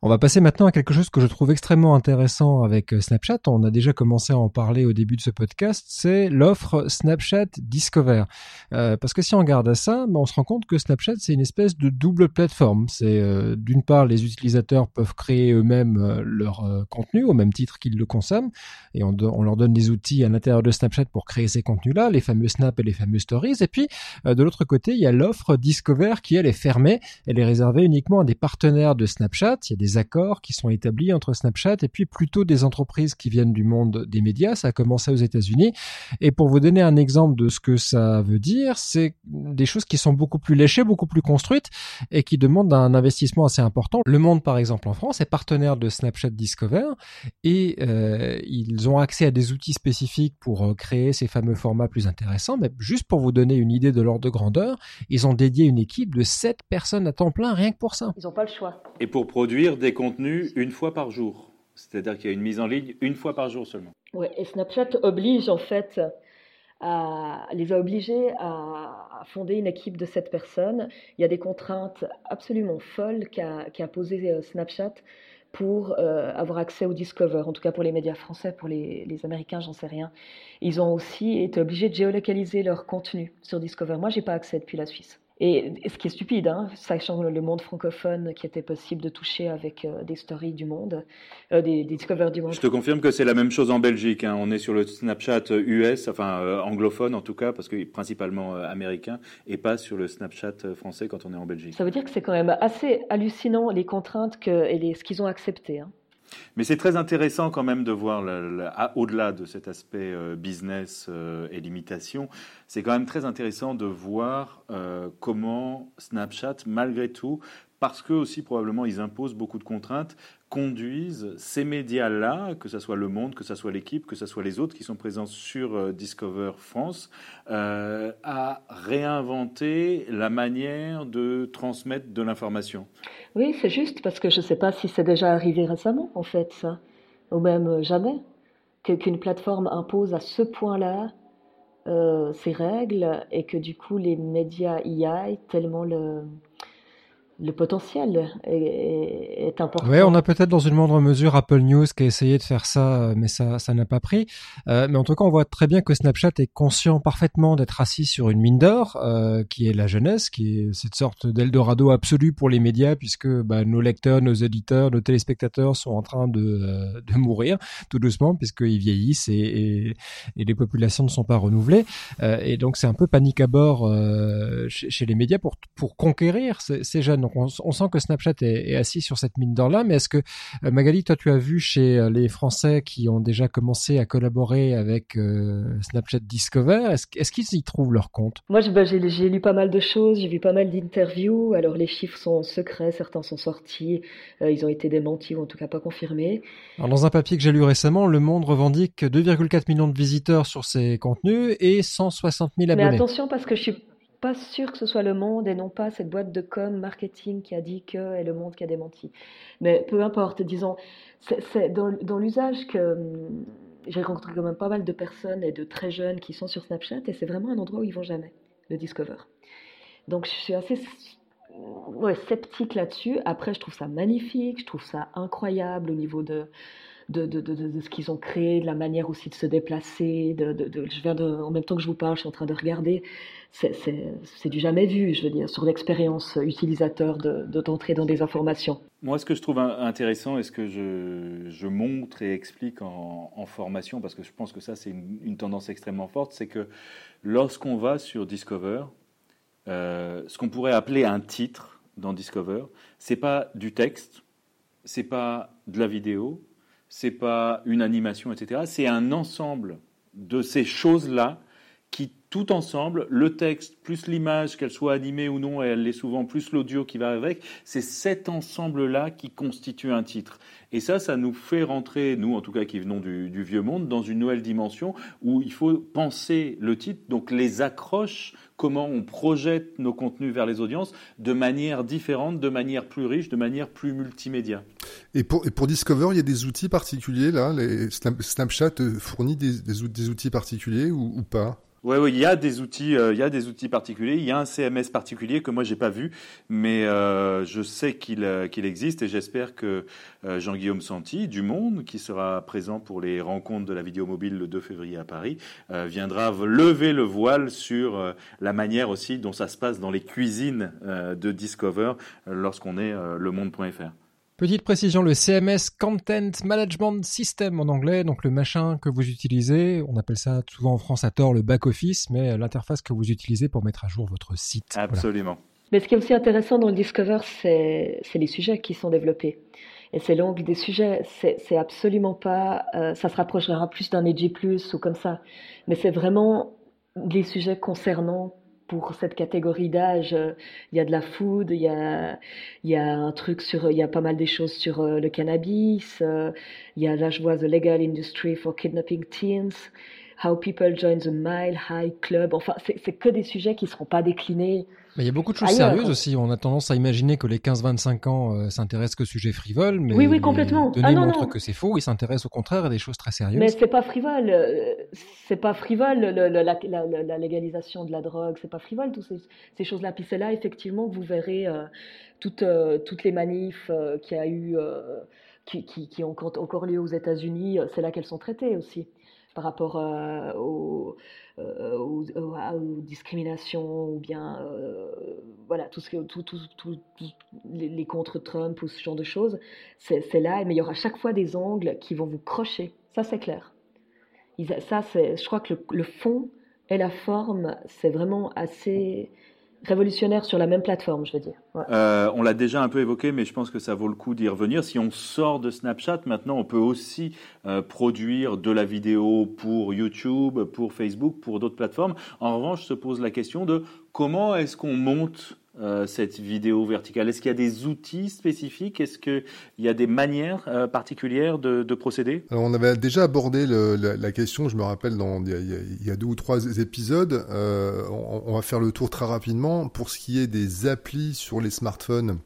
on va passer maintenant à quelque chose que je trouve extrêmement intéressant avec euh, Snapchat. On a déjà commencé à en parler au début de ce podcast. C'est l'offre Snapchat Discover. Euh, parce que si on regarde à ça, ben, on se rend compte que Snapchat c'est une espèce de double plateforme. C'est euh, d'une part les utilisateurs peuvent créer eux-mêmes leur contenu au même titre qu'ils le consomment et on, on, leur donne des outils à l'intérieur de Snapchat pour créer ces contenus-là, les fameux snaps et les fameux stories. Et puis de l'autre côté, il y a l'offre Discover qui elle est fermée. Elle est réservée uniquement à des partenaires de Snapchat. Il y a des accords qui sont établis entre Snapchat et puis plutôt des entreprises qui viennent du monde des médias. Ça a commencé aux États-Unis. Et pour vous donner un exemple de ce que ça veut dire, c'est des choses qui sont beaucoup plus léchées, beaucoup plus construites et qui demandent un investissement assez important. Le Monde, par exemple, en France, est partenaire de Snapchat Discover et euh, ils ont accès à des outils spécifiques pour euh, créer ces fameux formats plus intéressants. Mais juste pour vous donner une idée de l'ordre de grandeur, ils ont dédié une équipe de 7 personnes à temps plein rien que pour ça. Ils n'ont pas le choix. Et pour produire des contenus une fois par jour. C'est-à-dire qu'il y a une mise en ligne une fois par jour seulement. Oui, et Snapchat oblige en fait les a obligés à, fonder une équipe de sept personnes. Il y a des contraintes absolument folles qu'a qu posé euh, Snapchat pour euh, avoir accès au Discover, en tout cas pour les médias français, pour les, les Américains, j'en sais rien. Ils ont aussi été obligés de géolocaliser leur contenu sur Discover. Moi, j'ai pas accès depuis la Suisse. Et, ce qui est stupide, hein, sachant le monde francophone qui était possible de toucher avec euh, des stories du monde, euh, des, des discovers du monde. Je te confirme que c'est la même chose en Belgique. Hein. On est sur le Snapchat US, enfin euh, anglophone en tout cas, parce que principalement américain, et pas sur le Snapchat français quand on est en Belgique. Ça veut dire que c'est quand même assez hallucinant les contraintes que, et les, ce qu'ils ont accepté. Hein. Mais c'est très intéressant quand même de voir, au-delà de cet aspect euh, business euh, et limitation, c'est quand même très intéressant de voir euh, comment Snapchat, malgré tout, parce que aussi probablement ils imposent beaucoup de contraintes, conduisent ces médias-là, que ce soit Le Monde, que ce soit l'équipe, que ce soit les autres qui sont présents sur euh, Discover France, euh, à réinventer la manière de transmettre de l'information. Oui, c'est juste parce que je ne sais pas si c'est déjà arrivé récemment, en fait, ça, ou même euh, jamais, qu'une plateforme impose à ce point-là ses règles et que du coup les médias y aillent tellement le le potentiel est, important. Oui, on a peut-être dans une moindre mesure Apple News qui a essayé de faire ça, mais ça, n'a pas pris. Euh, mais en tout cas, on voit très bien que Snapchat est conscient parfaitement d'être assis sur une mine d'or, euh, qui est la jeunesse, qui est cette sorte d'Eldorado absolu pour les médias, puisque bah, nos lecteurs, nos éditeurs, nos téléspectateurs sont en train de, euh, mourir tout doucement, puisqu'ils vieillissent et, les populations ne sont pas renouvelées. Euh, et donc, c'est un peu panique à bord euh, chez, les médias pour, conquérir ces jeunes on, sent que Snapchat est, assis sur cette mine d'or là, mais est-ce que euh, Magali, toi, tu as vu chez euh, les Français qui ont déjà commencé à collaborer avec euh, Snapchat Discover, est-ce, qu'ils y trouvent leur compte? Moi, bah, j'ai, lu pas mal de choses, j'ai vu pas mal d'interviews. Alors, les chiffres sont secrets, certains sont sortis, ils ont été démentis ou en tout cas pas confirmés. dans un papier que j'ai lu récemment, Le Monde revendique 2,4 millions de visiteurs sur ses contenus et 160 000 abonnés. Mais attention, parce que je suis pas sûr que ce soit le monde et non pas cette boîte de com marketing qui a dit que et le monde qui a démenti. Mais peu importe, disons, c'est dans, l'usage que hum, j'ai rencontré quand même pas mal de personnes et de très jeunes qui sont sur Snapchat et c'est vraiment un endroit où ils vont jamais, le Discover. Donc je suis assez sceptique là-dessus. Après, je trouve ça magnifique, je trouve ça incroyable au niveau de de, de, de, de ce qu'ils ont créé, de la manière aussi de se déplacer. Je viens en même temps que je vous parle, je suis en train de regarder. C'est du jamais vu, je veux dire, sur l'expérience utilisateur de d'entrer dans des informations. Moi, ce que je trouve intéressant et ce que je, je montre et explique en, formation, parce que je pense que ça, c'est une, une, tendance extrêmement forte, c'est que lorsqu'on va sur Discover, euh, ce qu'on pourrait appeler un titre dans Discover, c'est pas du texte, c'est pas de la vidéo, c'est pas une animation, etc. C'est un ensemble de ces choses-là tout ensemble, le texte plus l'image, qu'elle soit animée ou non, et elle est souvent plus l'audio qui va avec, c'est cet ensemble-là qui constitue un titre. Et ça, ça nous fait rentrer, nous en tout cas qui venons du, vieux monde, dans une nouvelle dimension où il faut penser le titre, donc les accroches comment on projette nos contenus vers les audiences de manière différente, de manière plus riche, de manière plus multimédia. Et pour, Discover, il y a des outils particuliers là les Snapchat fournit des, outils particuliers ou pas? Oui, oui, il y a des outils, euh, il y a des outils particuliers. Il y a un CMS particulier que moi j'ai pas vu, mais euh, je sais qu'il euh, qu'il existe et j'espère que Jean-Guillaume Santi du Monde, qui sera présent pour les rencontres de la vidéo mobile le 2 février à Paris, viendra lever le voile sur la manière aussi dont ça se passe dans les cuisines de Discover lorsqu'on est lemonde.fr. Petite précision, le CMS Content Management System en anglais, donc le machin que vous utilisez, on appelle ça souvent en France à tort le back-office, mais l'interface que vous utilisez pour mettre à jour votre site. Absolument. Voilà. Mais ce qui est aussi intéressant dans le Discover, c'est les sujets qui sont développés. Et c'est l'angle des sujets. C'est absolument pas, euh, ça se rapprochera plus d'un Edgy Plus ou comme ça. Mais c'est vraiment des sujets concernant pour cette catégorie d'âge, il y a de la food, il y a, il y a un truc sur, il y a pas mal des choses sur euh, le cannabis, euh, il y a là je vois The Legal Industry for Kidnapping Teens, How People Join the Mile High Club, enfin c'est que des sujets qui ne seront pas déclinés mais il y a beaucoup de choses ailleurs. sérieuses aussi. On a tendance à imaginer que les 15-25 ans euh, s'intéressent qu'aux sujets frivoles, mais oui, oui, complètement. les données ah, montrent non. que c'est faux. Ils s'intéressent au contraire à des choses très sérieuses. Mais c'est pas frivole. C'est pas frivole le, le, la, la, la, légalisation de la drogue. C'est pas frivole toutes ces, ces choses-là. Puis c'est là effectivement que vous verrez euh, toutes, euh, toutes les manifs euh, qu'il y a eu, qui, qui, qui, ont encore lieu aux États-Unis. C'est là qu'elles sont traitées aussi par rapport euh, aux, euh, aux, discriminations ou bien euh, voilà tout ce que tout, tout, tout, les, contre Trump ou ce genre de choses c'est là mais il y aura chaque fois des angles qui vont vous crocher. Ça c'est clair. Ça je crois que le, fond et la forme c'est vraiment assez révolutionnaire sur la même plateforme, je veux dire. Euh, on l'a déjà un peu évoqué, mais je pense que ça vaut le coup d'y revenir. Si on sort de Snapchat, maintenant, on peut aussi euh, produire de la vidéo pour YouTube, pour Facebook, pour d'autres plateformes. En revanche, se pose la question de comment est-ce qu'on monte euh, cette vidéo verticale Est-ce qu'il y a des outils spécifiques? Est-ce qu'il y a des manières euh, particulières de, de procéder? Alors, On avait déjà abordé la, question, je me rappelle, il, y a, deux ou trois épisodes. Euh, on, on, va faire le tour très rapidement. Pour ce qui est des applis sur les smartphones,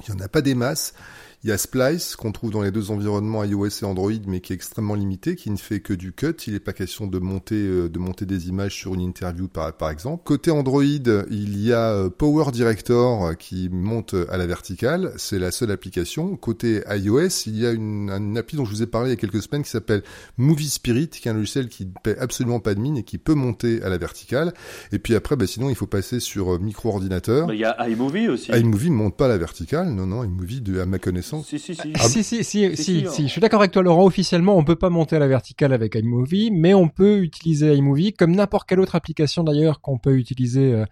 il n'y en a pas des masses. Il y a Splice qu'on trouve dans les deux environnements iOS et Android, mais qui est extrêmement limité, qui ne fait que du cut. Il n'est pas question de monter, euh, de monter des images sur une interview par, par exemple. Côté Android, il y a euh, Power Director qui monte à la verticale. C'est la seule application. Côté iOS, il y a une, une appli dont je vous ai parlé il y a quelques semaines qui s'appelle Movie Spirit, qui est un logiciel qui ne paie absolument pas de mine et qui peut monter à la verticale. Et puis après, bah, sinon, il faut passer sur euh, micro-ordinateur. Il y a iMovie aussi. iMovie ne monte pas à la verticale. Non, non, iMovie, de, à ma connaissance, si, si, si. Ah, si, si, si, si, si, Je suis d'accord avec toi, Laurent. Officiellement, on peut pas monter à la verticale avec iMovie, mais on peut utiliser iMovie comme n'importe quelle autre application d'ailleurs qu'on peut utiliser euh,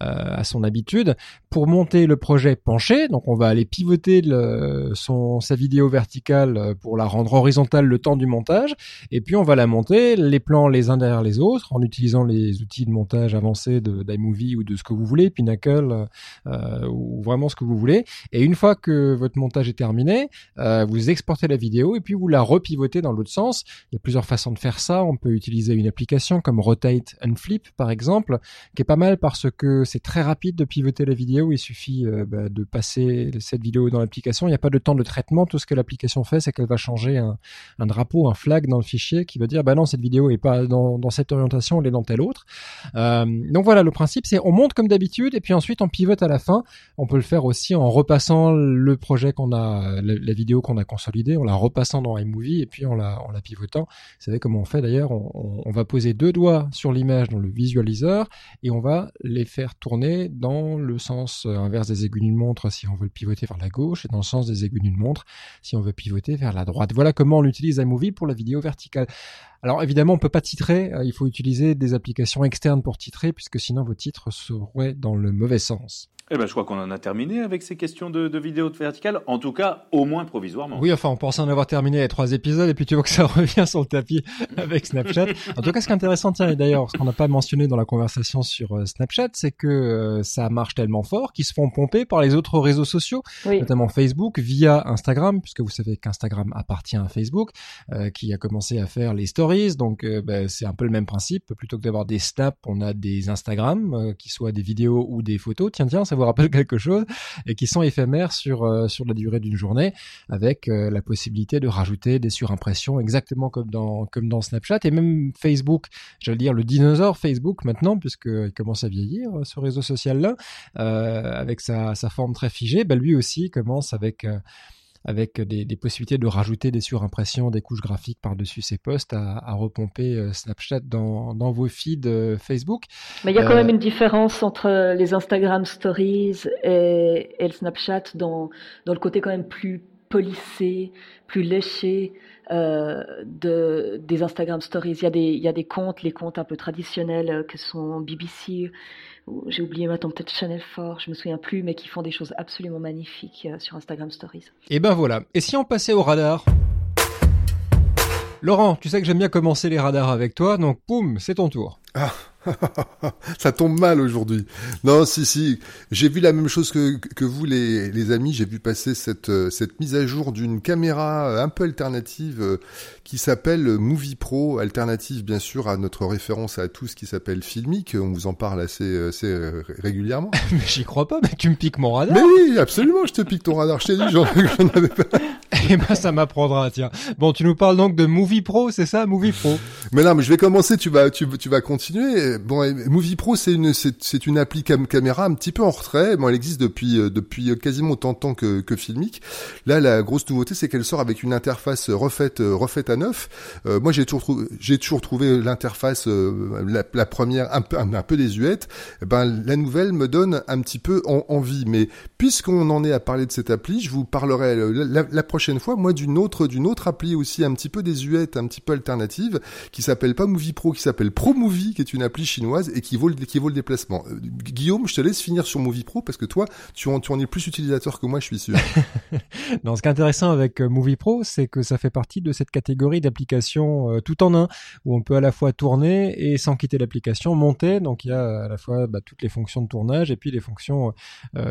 à son habitude pour monter le projet penché. Donc, on va aller pivoter le, son sa vidéo verticale pour la rendre horizontale le temps du montage, et puis on va la monter les plans les uns derrière les autres en utilisant les outils de montage avancés d'iMovie ou de ce que vous voulez, Pinnacle euh, ou vraiment ce que vous voulez. Et une fois que votre montage est terminé, euh, vous exportez la vidéo et puis vous la repivotez dans l'autre sens. Il y a plusieurs façons de faire ça. On peut utiliser une application comme Rotate and Flip par exemple, qui est pas mal parce que c'est très rapide de pivoter la vidéo. Il suffit euh, bah, de passer cette vidéo dans l'application. Il n'y a pas de temps de traitement. Tout ce que l'application fait, c'est qu'elle va changer un, un, drapeau, un flag dans le fichier qui va dire bah non cette vidéo est pas dans, dans cette orientation, elle est dans telle autre. Euh, donc voilà, le principe c'est on monte comme d'habitude et puis ensuite on pivote à la fin. On peut le faire aussi en repassant le projet qu'on a la, vidéo qu'on a consolidée, en la repassant dans iMovie et puis en la, en la pivotant. Vous savez comment on fait d'ailleurs on, on, va poser deux doigts sur l'image dans le visualiseur et on va les faire tourner dans le sens inverse des aiguilles d'une montre si on veut le pivoter vers la gauche et dans le sens des aiguilles d'une montre si on veut pivoter vers la droite. Voilà comment on utilise iMovie pour la vidéo verticale. Alors évidemment, on peut pas titrer, euh, il faut utiliser des applications externes pour titrer, puisque sinon vos titres seraient dans le mauvais sens. Eh ben, je crois qu'on en a terminé avec ces questions de, de vidéo verticale, en tout cas, au moins provisoirement. Oui, enfin, on pensait en avoir terminé les trois épisodes, et puis tu vois que ça revient sur le tapis avec Snapchat. En tout cas, ce qui est intéressant, tiens, et d'ailleurs, ce qu'on n'a pas mentionné dans la conversation sur euh, Snapchat, c'est que euh, ça marche tellement fort qu'ils se font pomper par les autres réseaux sociaux, notamment Facebook, via Instagram, puisque vous savez qu'Instagram appartient à Facebook, euh, qui a commencé à faire les stories, donc ben, c'est un peu le même principe. Plutôt que d'avoir des snaps, on a des Instagram, qui soient des vidéos ou des photos. Tiens, tiens, ça vous rappelle quelque chose et qui sont éphémères sur euh, sur la durée d'une journée, avec euh, la possibilité de rajouter des surimpressions exactement comme dans comme dans Snapchat et même Facebook. J'allais dire le dinosaure Facebook maintenant, puisqu'il commence à vieillir euh, ce réseau social là, avec sa sa forme très figée. Bah, lui aussi commence avec avec des, des, possibilités de rajouter des surimpressions, des couches graphiques par-dessus ces posts, à, à repomper euh, Snapchat dans, dans, vos feeds euh, Facebook. Mais il y a quand même euh, une différence entre les Instagram Stories et, et le Snapchat dans, dans le côté quand même plus plus léché euh, de, des Instagram Stories. Il y, a des, il y a des comptes, les comptes un peu traditionnels que sont BBC, j'ai oublié maintenant peut-être Chanel Fort, je me souviens plus, mais qui font des choses absolument magnifiques euh, sur Instagram Stories. Et ben voilà. Et si on passait au radar? Laurent, tu sais que j'aime bien commencer les radars avec toi, donc boum, c'est ton tour. Ah. ça tombe mal aujourd'hui. Non, si, si. J'ai vu la même chose que, que vous, les, les amis. J'ai vu passer cette, euh, cette mise à jour d'une caméra euh, un peu alternative euh, qui s'appelle Movie Pro, alternative bien sûr à notre référence à tous qui s'appelle Filmic. On vous en parle assez, assez régulièrement. mais j'y crois pas, mais tu me piques mon radar. Mais oui, absolument, je te pique ton radar. Je t'ai dit, j'en avais pas. Eh ben, ça m'apprendra, tiens. Bon, tu nous parles donc de Movie Pro, c'est ça, Movie Pro? Mais non, mais je vais commencer, tu vas, tu, tu vas continuer. Bon, Movie Pro, c'est une, c'est, une appli caméra un petit peu en retrait. Bon, elle existe depuis, euh, depuis quasiment autant de temps que, que Filmic. Là, la grosse nouveauté, c'est qu'elle sort avec une interface refaite, euh, refaite à neuf. Euh, moi, j'ai toujours trouvé, j'ai toujours trouvé l'interface, la, première, un peu, un, peu désuète. Eh ben, la nouvelle me donne un petit peu envie. Mais puisqu'on en est à parler de cette appli, je vous parlerai la, la prochaine fois, moi, d'une autre, d'une autre appli aussi un petit peu désuète, un petit peu alternative, qui s'appelle pas Movie Pro, qui s'appelle Pro Movie, qui est une appli chinoise et qui vaut le, qui vaut le déplacement. Euh, Guillaume, je te laisse finir sur Movie Pro parce que toi, tu en, tu en es plus utilisateur que moi, je suis sûr. non, ce qui est intéressant avec euh, Movie Pro, c'est que ça fait partie de cette catégorie d'applications euh, tout en un, où on peut à la fois tourner et sans quitter l'application, monter. Donc il y a à la fois bah, toutes les fonctions de tournage et puis les fonctions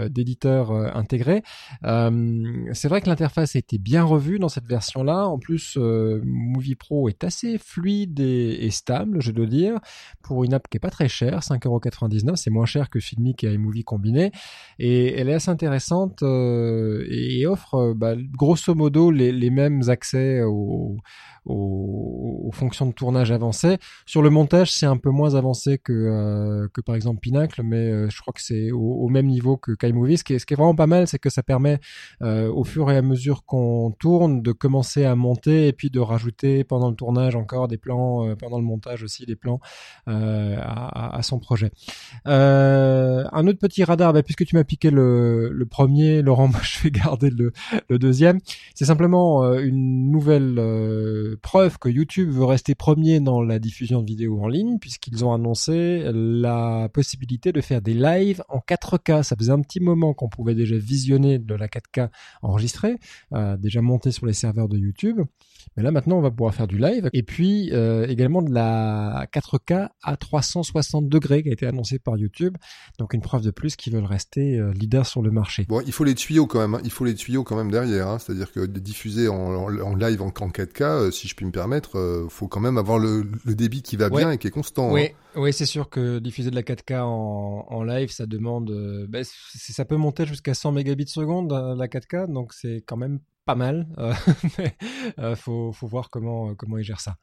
d'éditeur intégrées. c'est vrai que l'interface a été bien revue dans cette version-là. En plus, Movie Pro est assez fluide et, et, stable, je dois dire, pour une app qui est pas très chère, 5,99€, c'est moins cher que Filmic et iMovie combiné, et elle est assez intéressante euh, et offre euh, bah, grosso modo les, les mêmes accès aux, aux, fonctions de tournage avancées. Sur le montage, c'est un peu moins avancé que, euh, que par exemple Pinacle, mais euh, je crois que c'est au, même niveau que KiMovie. Ce qui est, ce qui est vraiment pas mal, c'est que ça permet euh, au fur et à mesure qu'on tourne de commencer à monter et puis de rajouter pendant le tournage encore des plans, pendant le montage aussi des plans à, à, son projet. un autre petit radar, bah, puisque tu m'as piqué le, le premier, Laurent, moi je vais garder le, le deuxième. C'est simplement une nouvelle preuve que YouTube veut rester premier dans la diffusion de vidéos en ligne puisqu'ils ont annoncé la possibilité de faire des lives en 4K. Ça faisait un petit moment qu'on pouvait déjà visionner de la 4K enregistrée, euh, déjà montée sur les serveurs de YouTube. Mais là maintenant on va pouvoir faire du live et puis euh, également de la 4K à 360 degrés qui a été annoncée par YouTube. Donc une preuve de plus qu'ils veulent rester euh, leader sur le marché. Bon, il faut les tuyaux quand même. Hein. Il faut les tuyaux quand même derrière. Hein. C'est-à-dire que diffuser en, en, live en, 4K, euh, si je puis me permettre, euh, faut quand même avoir le, le débit qui va bien et qui est constant. Oui, hein. oui, c'est sûr que diffuser de la 4K en, en live, ça demande, ben, ça peut monter jusqu'à 100 mégabits seconde la 4K, donc c'est quand même pas mal. Euh, mais euh, faut, faut voir comment, comment ils gèrent ça.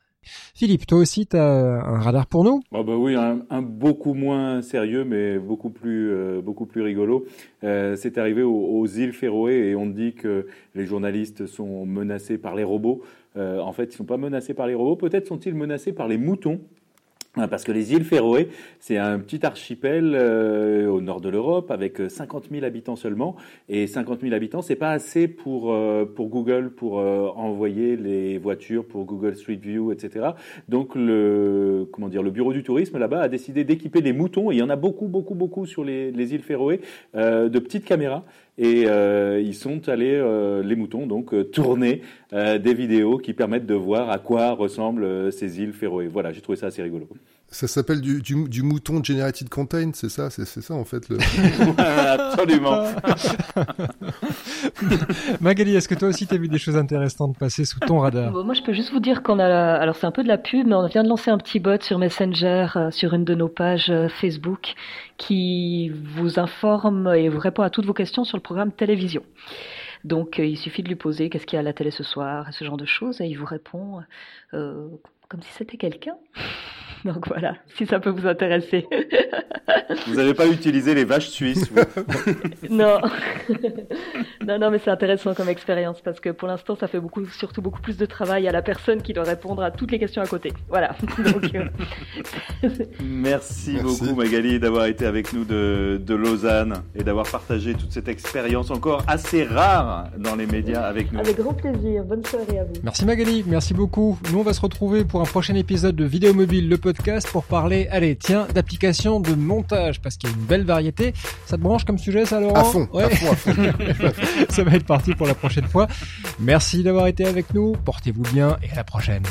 Philippe, toi aussi, tu as un radar pour nous? Oh bah Oui, un, beaucoup moins sérieux, mais beaucoup plus, euh, beaucoup plus rigolo. Euh, c'est arrivé aux, îles Féroé et on dit que les journalistes sont menacés par les robots. Euh, en fait, ils ne sont pas menacés par les robots, peut-être sont-ils menacés par les moutons parce que les îles Féroé, c'est un petit archipel euh, au nord de l'Europe avec 50 euh, 000 habitants seulement. Et 50 000 habitants, c'est pas assez pour euh, pour Google pour euh, envoyer les voitures pour Google Street View, etc. Donc le comment dire, le bureau du tourisme là-bas a décidé d'équiper les moutons. Il y en a beaucoup, beaucoup, beaucoup sur les, les îles Féroé de petites caméras et euh, ils sont allés, euh, les moutons, donc euh, des vidéos qui permettent de voir à quoi ressemblent ces îles Féroé. Voilà, j'ai trouvé ça assez rigolo. Ça s'appelle du, du, du, mouton generated content, c'est ça, c'est ça en fait. Le... Absolument. Magali, est-ce que toi aussi tu as vu des choses intéressantes passer sous ton radar? Bon, Moi, je peux juste vous dire qu'on a, alors c'est un peu de la pub, mais on vient de lancer un petit bot sur Messenger, euh, sur une de nos pages euh, Facebook, qui vous informe et vous répond à toutes vos questions sur le programme télévision. Donc, euh, il suffit de lui poser qu'est-ce qu'il y a à la télé ce soir, ce genre de choses, et il vous répond euh, comme si c'était quelqu'un. Donc voilà, si ça peut vous intéresser. vous n'avez pas utilisé les vaches suisses vous Non. non, non, mais c'est intéressant comme expérience parce que pour l'instant, ça fait beaucoup, surtout beaucoup plus de travail à la personne qui doit répondre à toutes les questions à côté. Voilà. Donc, euh... Merci, Merci, beaucoup Magali d'avoir été avec nous de, de Lausanne et d'avoir partagé toute cette expérience encore assez rare dans les médias avec nous. Avec grand plaisir. Bonne soirée à vous. Merci Magali, merci beaucoup. Nous, on va se retrouver pour un prochain épisode de Vidéo Mobile, le podcast pour parler, allez, tiens, d'applications de montage, parce qu'il y a une belle variété. Ça te branche comme sujet, ça, Laurent À fond, ouais. à fond, à fond. ça va être parti pour la prochaine fois. Merci d'avoir été avec nous, portez-vous bien et à la prochaine.